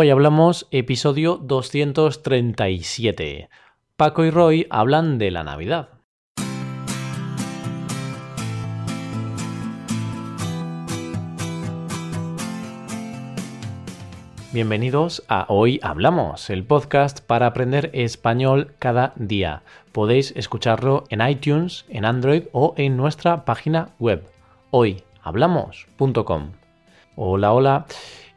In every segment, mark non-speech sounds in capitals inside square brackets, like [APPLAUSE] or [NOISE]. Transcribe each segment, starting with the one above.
Hoy hablamos episodio 237. Paco y Roy hablan de la Navidad. Bienvenidos a Hoy Hablamos, el podcast para aprender español cada día. Podéis escucharlo en iTunes, en Android o en nuestra página web hoyhablamos.com. Hola, hola.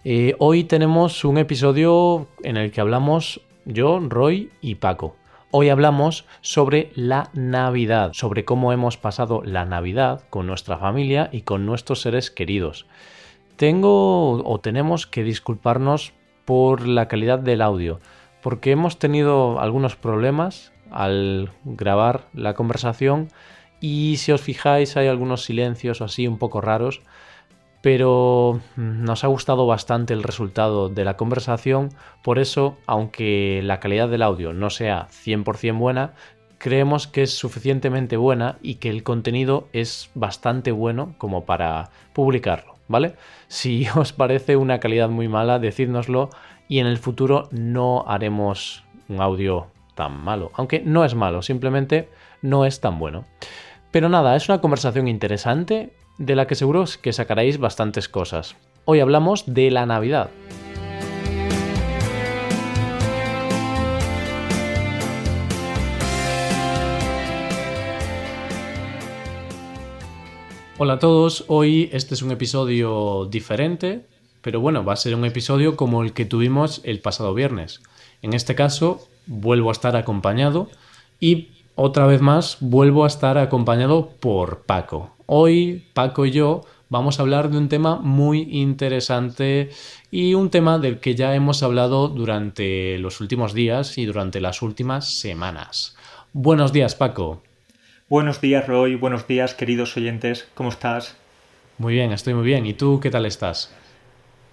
Eh, hoy tenemos un episodio en el que hablamos yo, Roy y Paco. Hoy hablamos sobre la Navidad, sobre cómo hemos pasado la Navidad con nuestra familia y con nuestros seres queridos. Tengo o tenemos que disculparnos por la calidad del audio, porque hemos tenido algunos problemas al grabar la conversación y si os fijáis hay algunos silencios así un poco raros pero nos ha gustado bastante el resultado de la conversación, por eso, aunque la calidad del audio no sea 100% buena, creemos que es suficientemente buena y que el contenido es bastante bueno como para publicarlo, ¿vale? Si [LAUGHS] os parece una calidad muy mala, decídnoslo y en el futuro no haremos un audio tan malo, aunque no es malo, simplemente no es tan bueno. Pero nada, es una conversación interesante de la que seguro que sacaréis bastantes cosas. Hoy hablamos de la Navidad. Hola a todos, hoy este es un episodio diferente, pero bueno, va a ser un episodio como el que tuvimos el pasado viernes. En este caso, vuelvo a estar acompañado y otra vez más vuelvo a estar acompañado por Paco. Hoy Paco y yo vamos a hablar de un tema muy interesante y un tema del que ya hemos hablado durante los últimos días y durante las últimas semanas. Buenos días, Paco. Buenos días, Roy. Buenos días, queridos oyentes. ¿Cómo estás? Muy bien, estoy muy bien. ¿Y tú qué tal estás?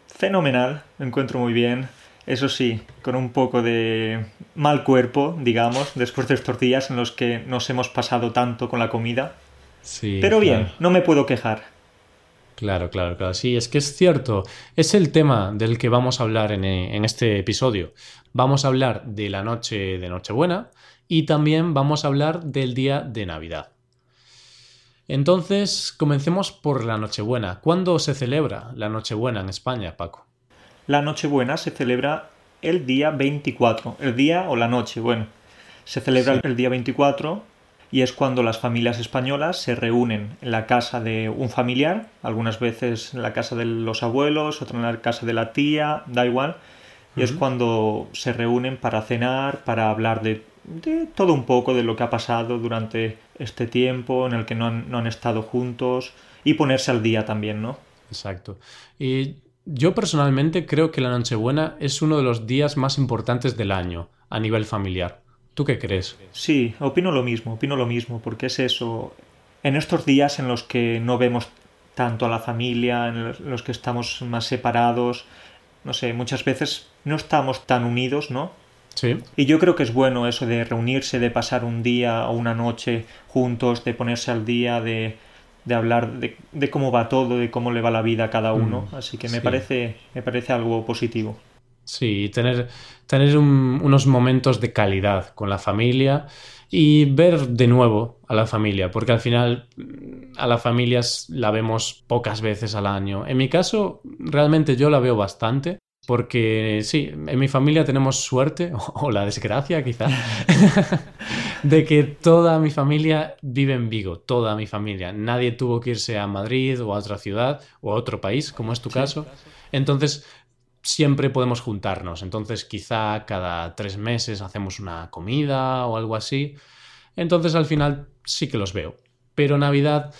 Fenomenal, me encuentro muy bien. Eso sí, con un poco de mal cuerpo, digamos, después de estos días en los que nos hemos pasado tanto con la comida. Pero bien, no me puedo quejar. Claro, claro, claro. Sí, es que es cierto. Es el tema del que vamos a hablar en, en, este episodio. Vamos a hablar de la noche de Nochebuena y también vamos a hablar del día de Navidad. Entonces, comencemos por la Nochebuena. ¿Cuándo se celebra la Nochebuena en España, Paco? La Nochebuena se celebra el día 24, el día o la noche, bueno. Se celebra el día 24 y es cuando las familias españolas se reúnen en la casa de un familiar, algunas veces en la casa de los abuelos, otra en la casa de la tía, da igual, y es cuando se reúnen para cenar, para hablar de, todo un poco de lo que ha pasado durante este tiempo en el que no han, no han estado juntos y ponerse al día también, ¿no? Exacto. Y yo personalmente creo que la Nochebuena es uno de los días más importantes del año a nivel familiar. ¿Tú qué crees? Sí, opino lo mismo, opino lo mismo, porque es eso. En estos días en los que no vemos tanto a la familia, en los que estamos más separados, no sé, muchas veces no estamos tan unidos, ¿no? Sí. Y yo creo que es bueno eso de reunirse, de pasar un día o una noche juntos, de ponerse al día, de, de hablar de, cómo va todo, de cómo le va la vida a cada uno. Mm, Así que me, parece, me parece algo positivo. Sí, tener, tener unos momentos de calidad con la familia y ver de nuevo a la familia, porque al final a la familia la vemos pocas veces al año. En mi caso, realmente yo la veo bastante, porque sí, en mi familia tenemos suerte, [LAUGHS] o la desgracia quizá, [LAUGHS] de que toda mi familia vive en Vigo, toda mi familia. Nadie tuvo que irse a Madrid o a otra ciudad o a otro país, como es tu caso. Entonces, siempre podemos juntarnos. Entonces quizá cada tres meses hacemos una comida o algo así. Entonces al final sí que los veo. Pero Navidad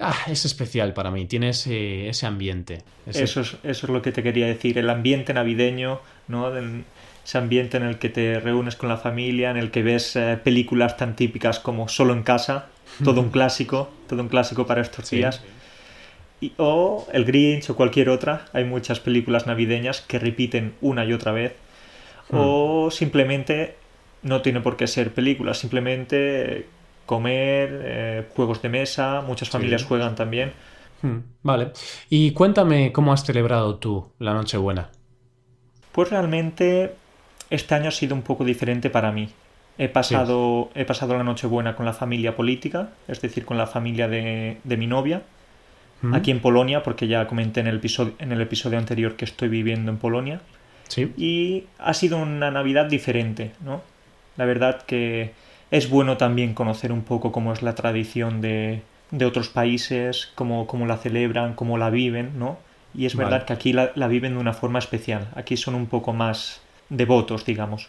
ah, es especial para mí, tiene ese, ambiente. Eso, es, eso es lo que te quería decir, el ambiente navideño, ¿no? ese ambiente en el que te reúnes con la familia, en el que ves eh, películas tan típicas como Solo en casa, todo un [LAUGHS] clásico, todo un clásico para estos días o El Grinch o cualquier otra. Hay muchas películas navideñas que repiten una y otra vez. Hmm. O simplemente no tiene por qué ser películas, simplemente comer, eh, juegos de mesa, muchas familias juegan también. Hmm, vale. Y cuéntame cómo has celebrado tú la Nochebuena. Pues realmente este año ha sido un poco diferente para mí. He pasado, he pasado la Nochebuena con la familia política, es decir, con la familia de, mi novia, aquí en Polonia, porque ya comenté en el, episodio, en el episodio anterior que estoy viviendo en Polonia. Sí. Y ha sido una Navidad diferente, ¿no? La verdad que es bueno también conocer un poco cómo es la tradición de, de otros países, cómo, cómo, la celebran, cómo la viven, ¿no? Y es verdad que aquí la, la viven de una forma especial. Aquí son un poco más devotos, digamos.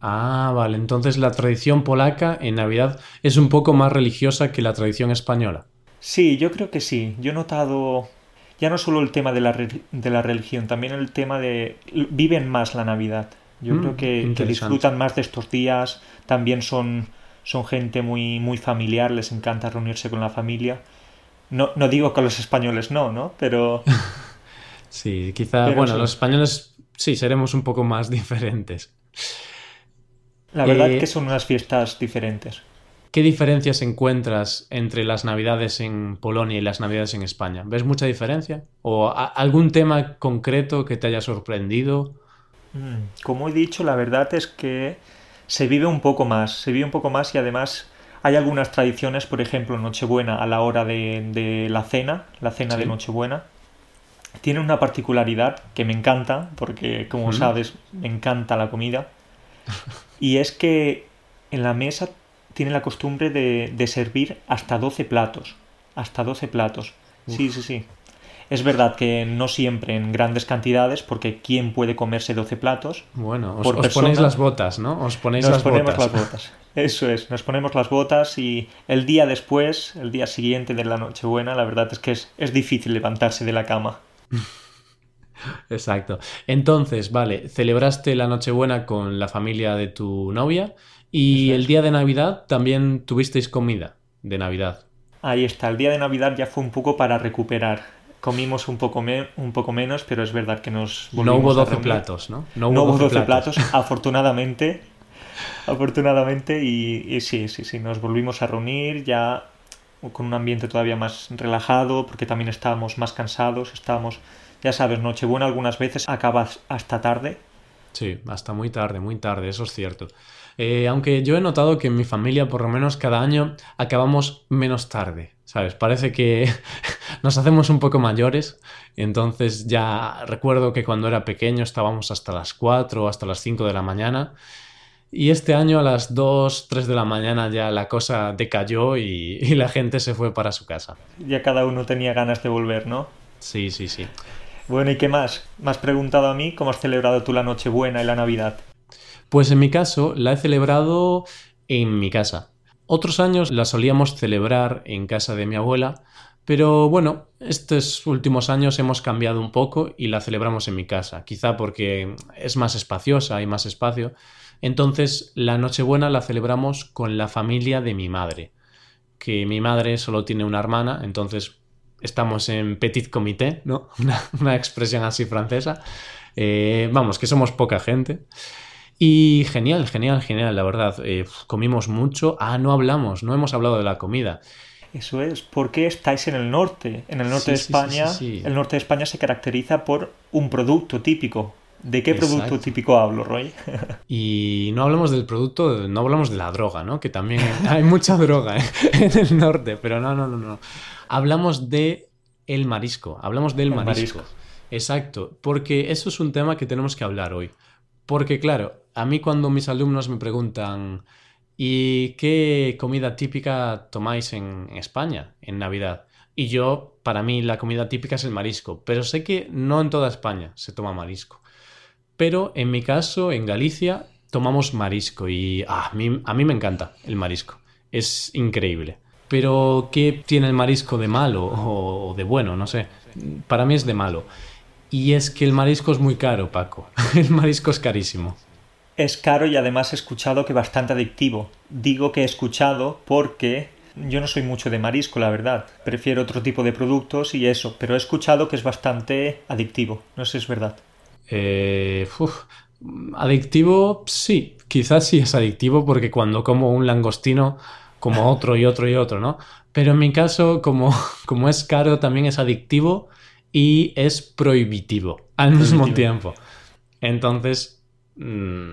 Ah, vale. Entonces la tradición polaca en Navidad es un poco más religiosa que la tradición española. Sí, yo creo que sí. Yo he notado ya no solo el tema de la, de la religión, también el tema de... viven más la Navidad. Yo mm, creo que, disfrutan más de estos días, también son, son gente muy, muy familiar, les encanta reunirse con la familia. No, no digo que los españoles no, ¿no? Pero... [LAUGHS] sí, quizá, bueno, los españoles sí, seremos un poco más [LAUGHS] diferentes. La verdad es eh, que son unas fiestas diferentes. ¿Qué diferencias encuentras entre las navidades en Polonia y las navidades en España? ¿Ves mucha diferencia? ¿O algún tema concreto que te haya sorprendido? Mm, como he dicho, la verdad es que se vive un poco más, se vive un poco más y además hay algunas tradiciones, por ejemplo, Nochebuena a la hora de, la cena, la cena de Nochebuena, tiene una particularidad que me encanta, porque como sabes, me encanta la comida, [LAUGHS] y es que en la mesa tiene la costumbre de, servir hasta 12 platos, hasta 12 platos. Sí, sí, sí. Es verdad que no siempre en grandes cantidades, porque ¿quién puede comerse 12 platos? Bueno, os, ponéis las botas, ¿no? Os ponéis nos ponemos las botas. [LAUGHS] Eso es, nos ponemos las botas y el día después, el día siguiente de la Nochebuena, la verdad es que es difícil levantarse de la cama. [LAUGHS] Exacto. Entonces, vale, celebraste la Nochebuena con la familia de tu novia y el día de Navidad también tuvisteis comida de Navidad. Ahí está, el día de Navidad ya fue un poco para recuperar. Comimos un poco, un poco menos, pero es verdad que nos volvimos No hubo 12 platos, ¿no? No hubo, 12, platos. [LAUGHS] afortunadamente. afortunadamente, y sí, sí, sí, nos volvimos a reunir ya con un ambiente todavía más relajado, porque también estábamos más cansados, estábamos ya sabes, Nochebuena algunas veces acabas hasta tarde. Sí, hasta muy tarde, muy tarde, eso es cierto. Eh, aunque yo he notado que en mi familia, por lo menos cada año, acabamos menos tarde, ¿sabes? Parece que [LAUGHS] nos hacemos un poco mayores. Entonces ya recuerdo que cuando era pequeño estábamos hasta las 4 o hasta las 5 de la mañana. Y este año a las 2, 3 de la mañana ya la cosa decayó y, [LAUGHS] y la gente se fue para su casa. Ya cada uno tenía ganas de volver, ¿no? Sí, sí, sí. Bueno, ¿y qué más? Me has preguntado a mí cómo has celebrado tú la Nochebuena y la Navidad. Pues en mi caso la he celebrado en mi casa. Otros años la solíamos celebrar en casa de mi abuela, pero bueno, estos últimos años hemos cambiado un poco y la celebramos en mi casa, quizá porque es más espaciosa, hay más espacio. Entonces la Nochebuena la celebramos con la familia de mi madre, que mi madre solo tiene una hermana, entonces estamos en petit comité, ¿no? [LAUGHS] Una, expresión así francesa. Eh, vamos, que somos poca gente. Y genial, genial, genial, la verdad. Eh, comimos mucho. Ah, no hablamos, no hemos hablado de la comida. Eso es, porque estáis en el norte. En el norte de España, el norte de España se caracteriza por un producto típico. ¿De qué producto típico hablo, Roy? [LAUGHS] y no hablamos del producto, no hablamos de la droga, ¿no? Que también hay mucha [LAUGHS] droga ¿eh? en el norte, pero no, no, no, no hablamos de el marisco, hablamos del marisco. Exacto, porque eso es un tema que tenemos que hablar hoy. Porque claro, a mí cuando mis alumnos me preguntan, ¿y qué comida típica tomáis en España en Navidad? Y yo, para mí, la comida típica es el marisco, pero sé que no en toda España se toma marisco. Pero en mi caso, en Galicia, tomamos marisco y ah, a, mí, a mí me encanta el marisco. Es increíble. Pero, ¿qué tiene el marisco de malo o de bueno? No sé. Para mí es de malo. Y es que el marisco es muy caro, Paco. [LAUGHS] El marisco es carísimo. Es caro y además he escuchado que bastante adictivo. Digo que he escuchado porque yo no soy mucho de marisco, la verdad. Prefiero otro tipo de productos y eso, pero he escuchado que es bastante adictivo. No sé si es verdad. Eh, adictivo, sí. Quizás sí es adictivo porque cuando como un langostino como otro y otro y otro, ¿no? Pero en mi caso, como, [LAUGHS] como es caro, también es adictivo y es prohibitivo al mismo tiempo. Entonces, mm,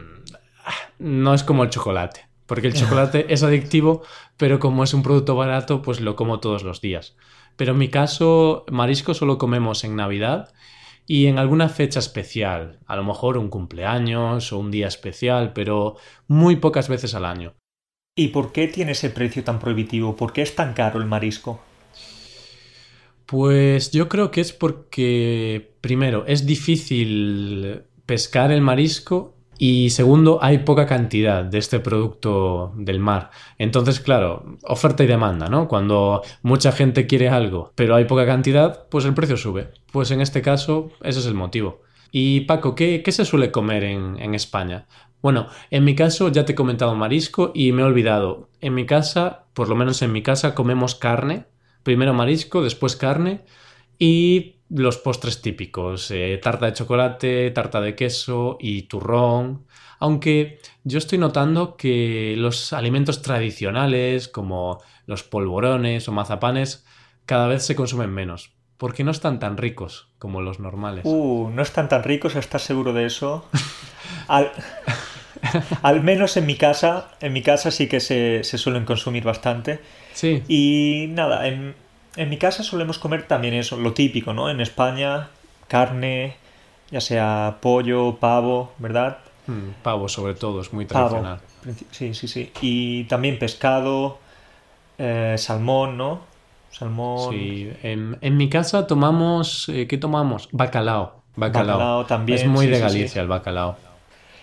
no es como el chocolate, porque el [LAUGHS] chocolate es adictivo, pero como es un producto barato, pues lo como todos los días. Pero en mi caso, marisco solo comemos en Navidad y en alguna fecha especial, a lo mejor un cumpleaños o un día especial, pero muy pocas veces al año. ¿Y por qué tiene ese precio tan prohibitivo? ¿Por qué es tan caro el marisco? Pues yo creo que es porque, primero, es difícil pescar el marisco y segundo, hay poca cantidad de este producto del mar. Entonces, claro, oferta y demanda, ¿no? Cuando mucha gente quiere algo, pero hay poca cantidad, pues el precio sube. Pues en este caso, ese es el motivo. Y Paco, ¿qué, se suele comer en España? Bueno, en mi caso ya te he comentado marisco y me he olvidado. En mi casa, por lo menos en mi casa, comemos carne. Primero marisco, después carne y los postres típicos. Eh, tarta de chocolate, tarta de queso y turrón. Aunque yo estoy notando que los alimentos tradicionales, como los polvorones o mazapanes, cada vez se consumen menos. Porque no están tan ricos como los normales. Uh, no están tan ricos, ¿estás seguro de eso? [LAUGHS] Al... [LAUGHS] Al menos en mi casa, en mi casa sí que se, suelen consumir bastante. Sí. Y nada, en, mi casa solemos comer también eso, lo típico, ¿no? En España, carne, ya sea pollo, pavo, ¿verdad? Mm, pavo sobre todo, es muy tradicional. Sí, sí, sí. Y también pescado, eh, salmón, ¿no? Salmón. Sí, en, mi casa tomamos, eh, ¿qué tomamos? Bacalao. Bacalao. también. Es muy de Galicia el bacalao.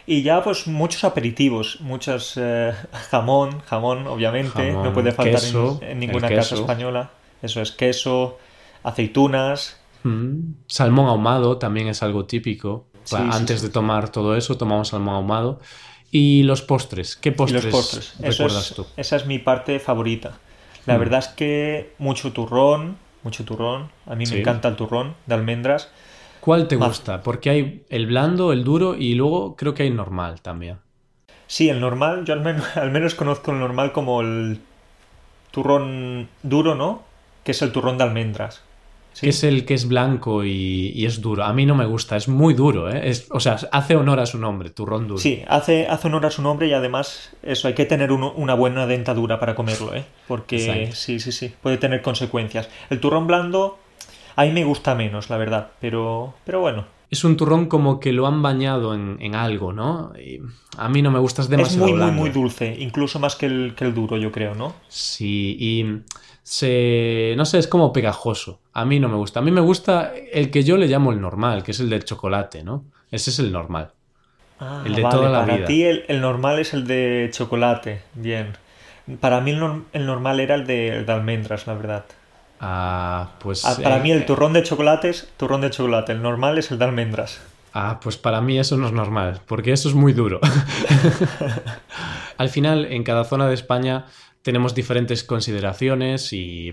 Y ya pues muchos aperitivos, muchos eh, jamón, jamón obviamente, no puede faltar en, ninguna casa española. Eso es queso, aceitunas. Mm. Salmón ahumado también es algo típico. Antes de tomar todo eso, tomamos salmón ahumado. Y los postres, ¿qué postres, recuerdas tú? Esa es mi parte favorita. La mm. verdad es que mucho turrón, mucho turrón. A mí me encanta el turrón de almendras. ¿Cuál te gusta? Porque hay el blando, el duro y luego creo que hay normal también. Sí, el normal, yo al menos, [LAUGHS] al menos conozco el normal como el turrón duro, ¿no? Que es el turrón de almendras. ¿Sí? Que es el que es blanco y, es duro. A mí no me gusta, es muy duro, ¿eh? o sea, hace honor a su nombre, turrón duro. Sí, hace, hace honor a su nombre y además eso, hay que tener una buena dentadura para comerlo, ¿eh? Porque sí, sí, sí, puede tener consecuencias. El turrón blando a mí me gusta menos, la verdad, pero, pero bueno. Es un turrón como que lo han bañado en, algo, ¿no? Y a mí no me gusta, es demasiado Es muy, muy, muy dulce, incluso más que el, que el duro, yo creo, ¿no? Sí, y se... no sé, es como pegajoso. A mí no me gusta. A mí me gusta el que yo le llamo el normal, que es el del chocolate, ¿no? Ese es el normal. Ah, el de toda la para ti el, normal es el de chocolate, bien. Para mí el, normal era el de almendras, la verdad. Ah, pues. Ah, para mí el turrón de chocolate es turrón de chocolate, el normal es el de almendras. Ah, pues para mí eso no es normal, porque eso es muy duro. [LAUGHS] Al final, en cada zona de España tenemos diferentes consideraciones y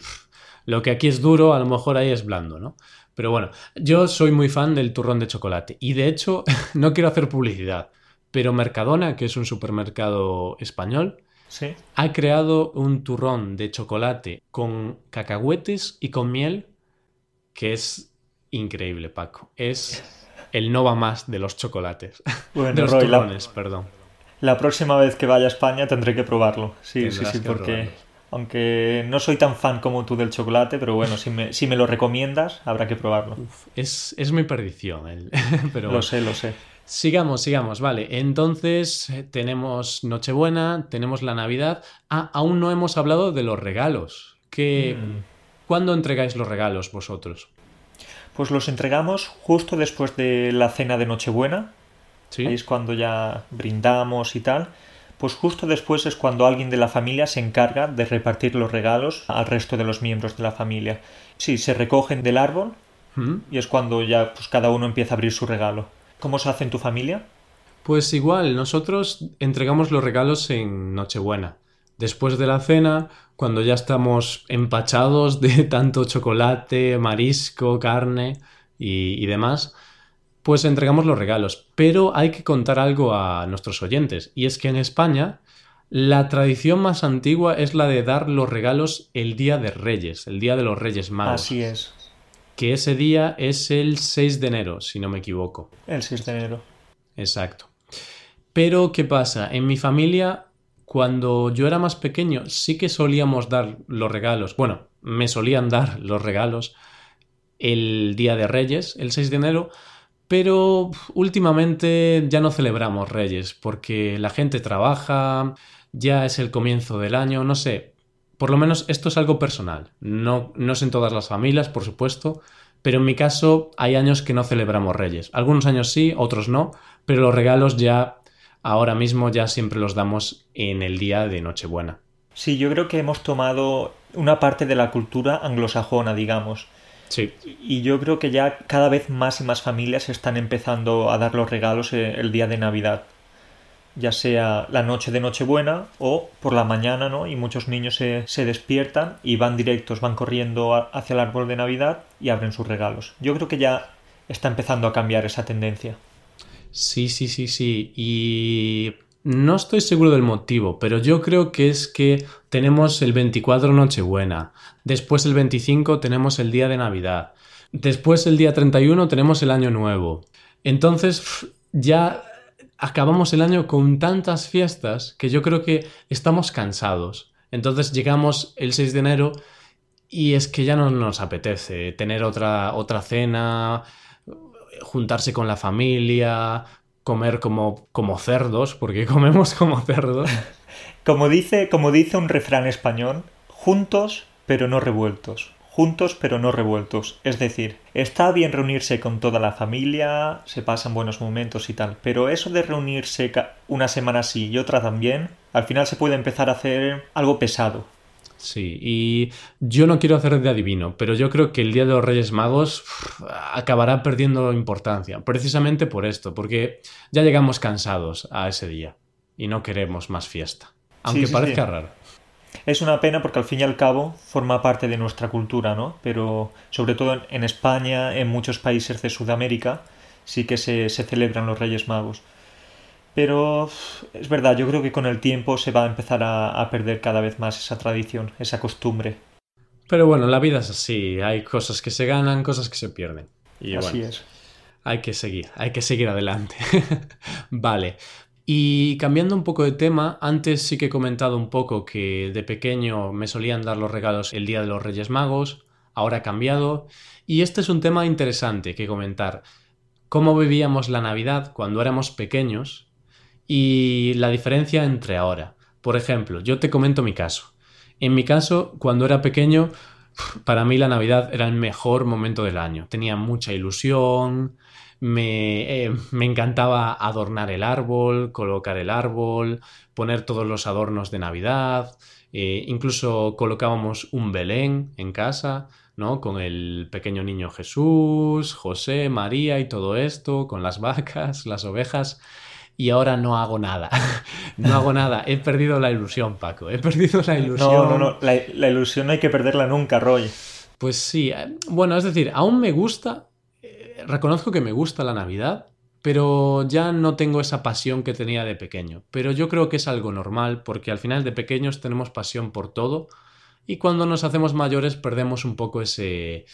lo que aquí es duro, a lo mejor ahí es blando, ¿no? Pero bueno, yo soy muy fan del turrón de chocolate y de hecho [LAUGHS] no quiero hacer publicidad, pero Mercadona, que es un supermercado español, ha creado un turrón de chocolate con cacahuetes y con miel que es increíble, Paco. Es el no va más de los chocolates. [LAUGHS] de los turrones, perdón. La próxima vez que vaya a España tendré que probarlo. Sí, sí, sí, porque aunque no soy tan fan como tú del chocolate, pero bueno, si me, si me lo recomiendas, habrá que probarlo. es, es mi perdición. [LAUGHS] pero... Lo sé, lo sé. Sigamos, sigamos, vale. Entonces eh, tenemos Nochebuena, tenemos la Navidad. Ah, aún no hemos hablado de los regalos. ¿Qué, mm. ¿Cuándo entregáis los regalos vosotros? Pues los entregamos justo después de la cena de Nochebuena. ¿Sí? es cuando ya brindamos y tal. Pues justo después es cuando alguien de la familia se encarga de repartir los regalos al resto de los miembros de la familia. Sí, se recogen del árbol ¿Mm? y es cuando ya pues, cada uno empieza a abrir su regalo. ¿Cómo se hace en tu familia? Pues igual, nosotros entregamos los regalos en Nochebuena. Después de la cena, cuando ya estamos empachados de tanto chocolate, marisco, carne y, demás, pues entregamos los regalos. Pero hay que contar algo a nuestros oyentes, y es que en España la tradición más antigua es la de dar los regalos el día de Reyes, el día de los Reyes Magos. Así es que ese día es el 6 de enero, si no me equivoco. El 6 de enero. Exacto. Pero, ¿qué pasa? En mi familia, cuando yo era más pequeño, sí que solíamos dar los regalos. Bueno, me solían dar los regalos el Día de Reyes, el 6 de enero, pero últimamente ya no celebramos Reyes, porque la gente trabaja, ya es el comienzo del año, no sé. Por lo menos esto es algo personal. No, no es en todas las familias, por supuesto, pero en mi caso hay años que no celebramos Reyes. Algunos años sí, otros no, pero los regalos ya ahora mismo ya siempre los damos en el día de Nochebuena. Sí, yo creo que hemos tomado una parte de la cultura anglosajona, digamos. Sí. Y yo creo que ya cada vez más y más familias están empezando a dar los regalos eh, el día de Navidad. Ya sea la noche de Nochebuena o por la mañana, ¿no? Y muchos niños se, se despiertan y van directos, van corriendo hacia el árbol de Navidad y abren sus regalos. Yo creo que ya está empezando a cambiar esa tendencia. Sí, sí, sí, sí. Y no estoy seguro del motivo, pero yo creo que es que tenemos el 24 Nochebuena, después el 25 tenemos el día de Navidad, después el día 31 tenemos el Año Nuevo. Entonces ya acabamos el año con tantas fiestas que yo creo que estamos cansados. Entonces llegamos el 6 de enero y es que ya no nos apetece tener otra, otra cena, juntarse con la familia, comer como, como cerdos, porque [LAUGHS] comemos como cerdos. como, dice, como dice un refrán español, juntos pero no revueltos. Juntos pero no revueltos. Es decir, está bien reunirse con toda la familia, se pasan buenos momentos y tal, pero eso de reunirse una semana sí y otra también, al final se puede empezar a hacer algo pesado. Sí, y yo no quiero hacer de adivino, pero yo creo que el Día de los Reyes Magos acabará perdiendo importancia, precisamente por esto, porque ya llegamos cansados a ese día y no queremos más fiesta, aunque parezca raro. Es una pena porque al fin y al cabo forma parte de nuestra cultura, ¿no? Pero sobre todo en España, en muchos países de Sudamérica, sí que se, se celebran los Reyes Magos. Pero es verdad, yo creo que con el tiempo se va a empezar a, perder cada vez más esa tradición, esa costumbre. Pero bueno, la vida es así, hay cosas que se ganan, cosas que se pierden. Y así es. Hay que seguir, hay que seguir adelante. [LAUGHS] vale. Y cambiando un poco de tema, antes sí que he comentado un poco que de pequeño me solían dar los regalos el día de los Reyes Magos, ahora ha cambiado, y este es un tema interesante que comentar. Cómo vivíamos la Navidad cuando éramos pequeños y la diferencia entre ahora. Por ejemplo, yo te comento mi caso. En mi caso, cuando era pequeño, para mí la Navidad era el mejor momento del año. Tenía mucha ilusión, me, eh, me, encantaba adornar el árbol, colocar el árbol, poner todos los adornos de Navidad, eh, incluso colocábamos un Belén en casa, ¿no? Con el pequeño niño Jesús, José, María y todo esto, con las vacas, las ovejas y ahora no hago nada. [LAUGHS] no hago nada. He perdido la ilusión, Paco. He perdido la ilusión. No, no, no. La, ilusión no hay que perderla nunca, Roy. Pues sí. Eh, bueno, es decir, aún me gusta. Eh, reconozco que me gusta la Navidad, pero ya no tengo esa pasión que tenía de pequeño. Pero yo creo que es algo normal, porque al final de pequeños tenemos pasión por todo. Y cuando nos hacemos mayores perdemos un poco ese.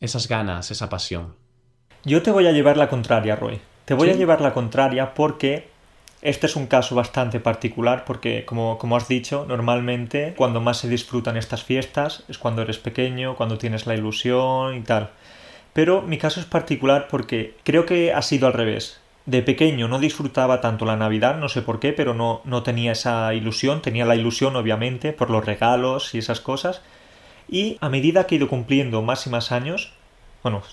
esas ganas, esa pasión. Yo te voy a llevar la contraria, Roy. Te voy a llevar la contraria porque este es un caso bastante particular porque, como, como, has dicho, normalmente cuando más se disfrutan estas fiestas es cuando eres pequeño, cuando tienes la ilusión y tal. Pero mi caso es particular porque creo que ha sido al revés. De pequeño no disfrutaba tanto la Navidad, no sé por qué, pero no, no tenía esa ilusión. Tenía la ilusión, obviamente, por los regalos y esas cosas. Y a medida que he ido cumpliendo más y más años, bueno,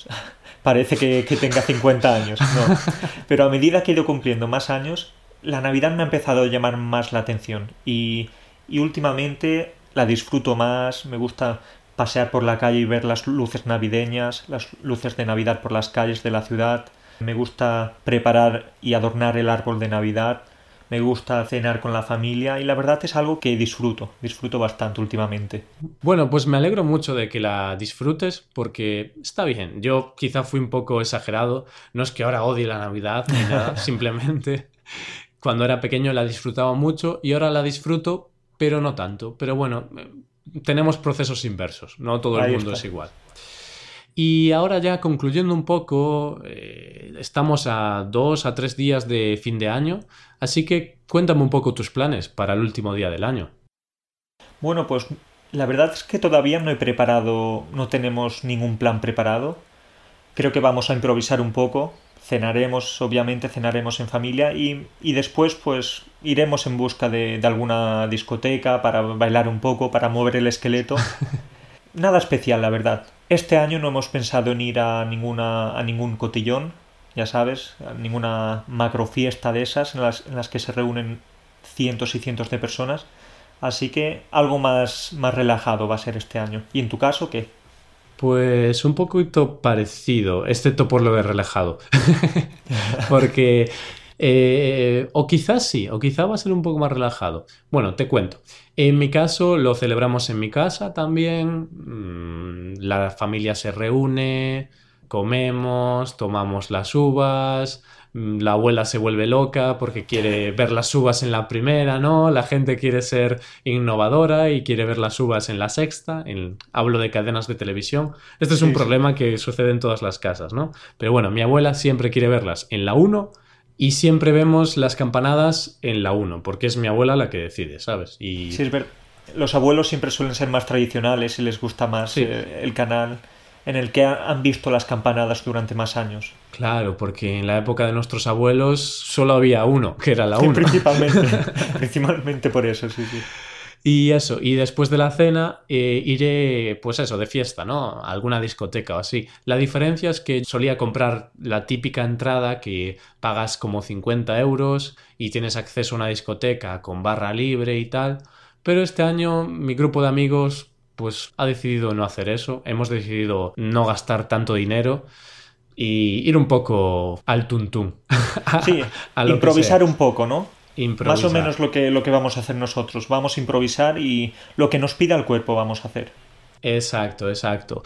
parece que, tenga 50 años, no. [LAUGHS] Pero a medida que he ido cumpliendo más años, la Navidad me ha empezado a llamar más la atención. Y, y últimamente la disfruto más, me gusta pasear por la calle y ver las luces navideñas, las luces de Navidad por las calles de la ciudad, me gusta preparar y adornar el árbol de Navidad, me gusta cenar con la familia y la verdad es algo que disfruto, disfruto bastante últimamente. Bueno, pues me alegro mucho de que la disfrutes porque está bien. Yo quizá fui un poco exagerado, no es que ahora odie la Navidad ni nada, [LAUGHS] simplemente cuando era pequeño la disfrutaba mucho y ahora la disfruto, pero no tanto. Pero bueno, tenemos procesos inversos, no todo el mundo es igual. Y ahora ya concluyendo un poco, eh, estamos a dos a tres días de fin de año, así que cuéntame un poco tus planes para el último día del año. Bueno, pues la verdad es que todavía no he preparado, no tenemos ningún plan preparado. Creo que vamos a improvisar un poco. Cenaremos, obviamente cenaremos en familia y, y después pues iremos en busca de, de alguna discoteca para bailar un poco, para mover el esqueleto. [LAUGHS] Nada especial, la verdad. Este año no hemos pensado en ir a ninguna a ningún cotillón, ya sabes, ninguna macro fiesta de esas en las, en las que se reúnen cientos y cientos de personas. Así que algo más, más relajado va a ser este año. ¿Y en tu caso qué? Pues un poquito parecido, excepto por lo de relajado. [LAUGHS] Porque eh, o quizás sí, o quizás va a ser un poco más relajado. Bueno, te cuento. En mi caso lo celebramos en mi casa también. Mm, la familia se reúne, comemos, tomamos las uvas. Mm, la abuela se vuelve loca porque quiere ver las uvas en la primera, ¿no? La gente quiere ser innovadora y quiere ver las uvas en la sexta. En... Hablo de cadenas de televisión. Este es un Sí, sí. problema que sucede en todas las casas, ¿no? Pero bueno, mi abuela siempre quiere verlas en la 1 y siempre vemos las campanadas en la 1, porque es mi abuela la que decide, ¿sabes? Y Sí, es ver, los abuelos siempre suelen ser más tradicionales y les gusta más Sí. eh, el canal en el que ha- han visto las campanadas durante más años. claro, porque en la época de nuestros abuelos solo había uno, que era la Sí, 1. principalmente, [LAUGHS] principalmente por eso, sí, sí. Y eso, y después de la cena eh, iré, pues eso, de fiesta, ¿no? A alguna discoteca o así. La diferencia es que solía comprar la típica entrada que pagas como 50 euros y tienes acceso a una discoteca con barra libre y tal. Pero este año mi grupo de amigos pues ha decidido no hacer eso. Hemos decidido no gastar tanto dinero y ir un poco al tuntún. A- [LAUGHS] Sí, a lo que improvisar un poco, ¿no? Improvisar. Más o menos lo que, lo que vamos a hacer nosotros. Vamos a improvisar y lo que nos pida el cuerpo vamos a hacer. Exacto, exacto.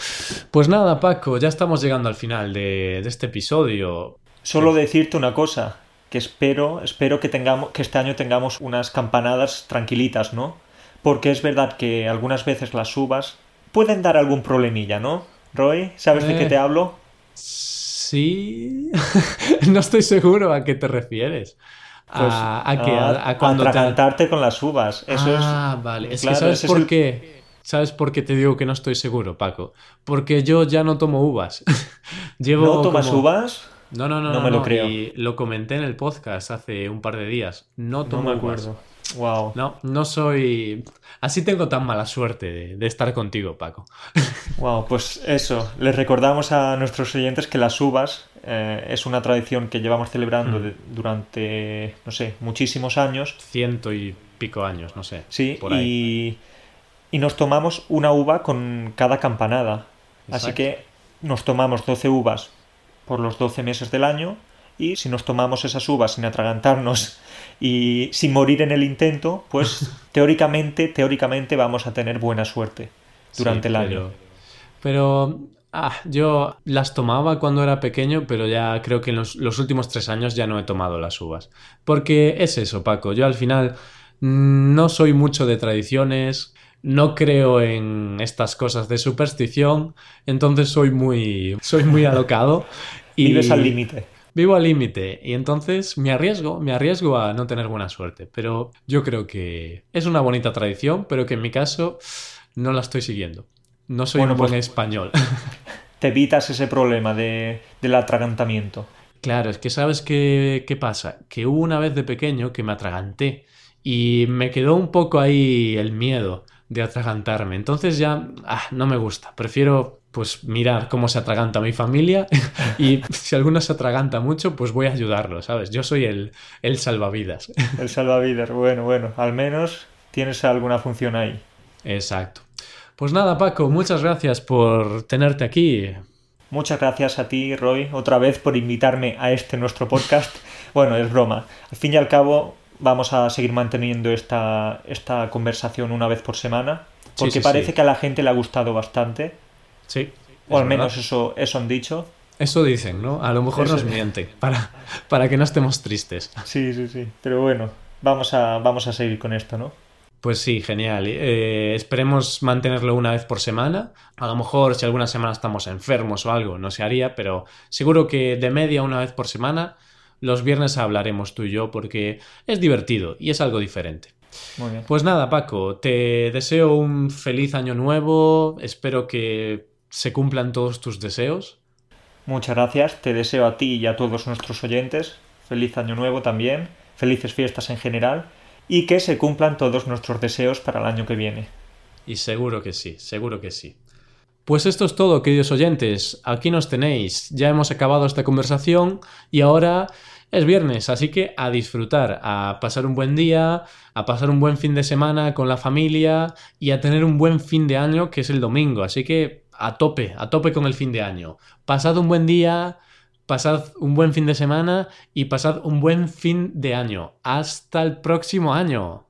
Pues nada, Paco, ya estamos llegando al final de, de este episodio. Solo decirte una cosa, que espero, espero que tengamos, que este año tengamos unas campanadas tranquilitas, ¿no? Porque es verdad que algunas veces las uvas pueden dar algún problemilla, ¿no? Roy, ¿sabes de qué Eh. te hablo? Sí, [LAUGHS] no estoy seguro a qué te refieres. Pues, a, a que a, a cuando te... con las uvas. Eso ah, es. vale. Es claro, que ¿sabes por el- qué? ¿Sabes por qué te digo que no estoy seguro, Paco? Porque yo ya no tomo uvas. [LAUGHS] Llevo ¿No tomas como- uvas? No, no, no, No no, me lo no, creo. Y lo comenté en el podcast hace un par de días. No No tomo me uvas. acuerdo. Wow. No, no soy. Así tengo tan mala suerte de, de estar contigo, Paco. [LAUGHS] Wow, pues eso. Les recordamos a nuestros oyentes que las uvas eh, es una tradición que llevamos celebrando Mm. de- durante, no sé, muchísimos años. Ciento y pico años, no sé. Sí, por ahí. y, y nos tomamos una uva con cada campanada. Así que nos tomamos 12 uvas por los 12 meses del año y si nos tomamos esas uvas sin atragantarnos y sin morir en el intento, pues [LAUGHS] teóricamente, teóricamente vamos a tener buena suerte durante Sí, el año. pero- Pero ah, yo las tomaba cuando era pequeño, pero ya creo que en los, los últimos tres años ya no he tomado las uvas. Porque es eso, Paco. Yo al final no soy mucho de tradiciones, no creo en estas cosas de superstición, entonces soy muy, soy muy alocado. [LAUGHS] Y Vives al límite. Vivo al límite y entonces me arriesgo, me arriesgo a no tener buena suerte, pero yo creo que es una bonita tradición, pero que en mi caso no la estoy siguiendo. No soy Bueno, un buen pues- español. [LAUGHS] Te evitas ese problema de, del atragantamiento. Claro, es que sabes qué, qué pasa, que hubo una vez de pequeño que me atraganté y me quedó un poco ahí el miedo de atragantarme. Entonces ya ah, no me gusta. Prefiero pues mirar cómo se atraganta mi familia [LAUGHS] y si alguno se atraganta mucho, pues voy a ayudarlo, ¿sabes? Yo soy el, el salvavidas. [LAUGHS] El salvavidas, bueno, bueno, al menos tienes alguna función ahí. Exacto. Pues nada, Paco, muchas gracias por tenerte aquí. Muchas gracias a ti, Roy, otra vez por invitarme a este nuestro podcast. [LAUGHS] Bueno, es broma. Al fin y al cabo, vamos a seguir manteniendo esta, esta conversación una vez por semana, porque sí, parece sí. que a la gente le ha gustado bastante, Sí. o es al menos verdad. eso, eso han dicho. Eso dicen, ¿no? A lo mejor Eso- nos mienten para, para que no estemos tristes. Sí, sí, sí. Pero bueno, vamos a, vamos a seguir con esto, ¿no? Pues sí, genial. Eh, esperemos mantenerlo una vez por semana. A lo mejor si alguna semana estamos enfermos o algo, no se haría, pero seguro que de media una vez por semana los viernes hablaremos tú y yo porque es divertido y es algo diferente. Muy bien. Pues nada, Paco, te deseo un feliz año nuevo. Espero que se cumplan todos tus deseos. Muchas gracias. Te deseo a ti y a todos nuestros oyentes feliz año nuevo también, felices fiestas en general y que se cumplan todos nuestros deseos para el año que viene. Y seguro que sí, seguro que sí. Pues esto es todo, queridos oyentes. Aquí nos tenéis. Ya hemos acabado esta conversación y ahora es viernes, así que a disfrutar, a pasar un buen día, a pasar un buen fin de semana con la familia y a tener un buen fin de año que es el domingo. Así que a tope, a tope con el fin de año. Pasad un buen día, pasad un buen fin de semana y pasad un buen fin de año. Hasta el próximo año.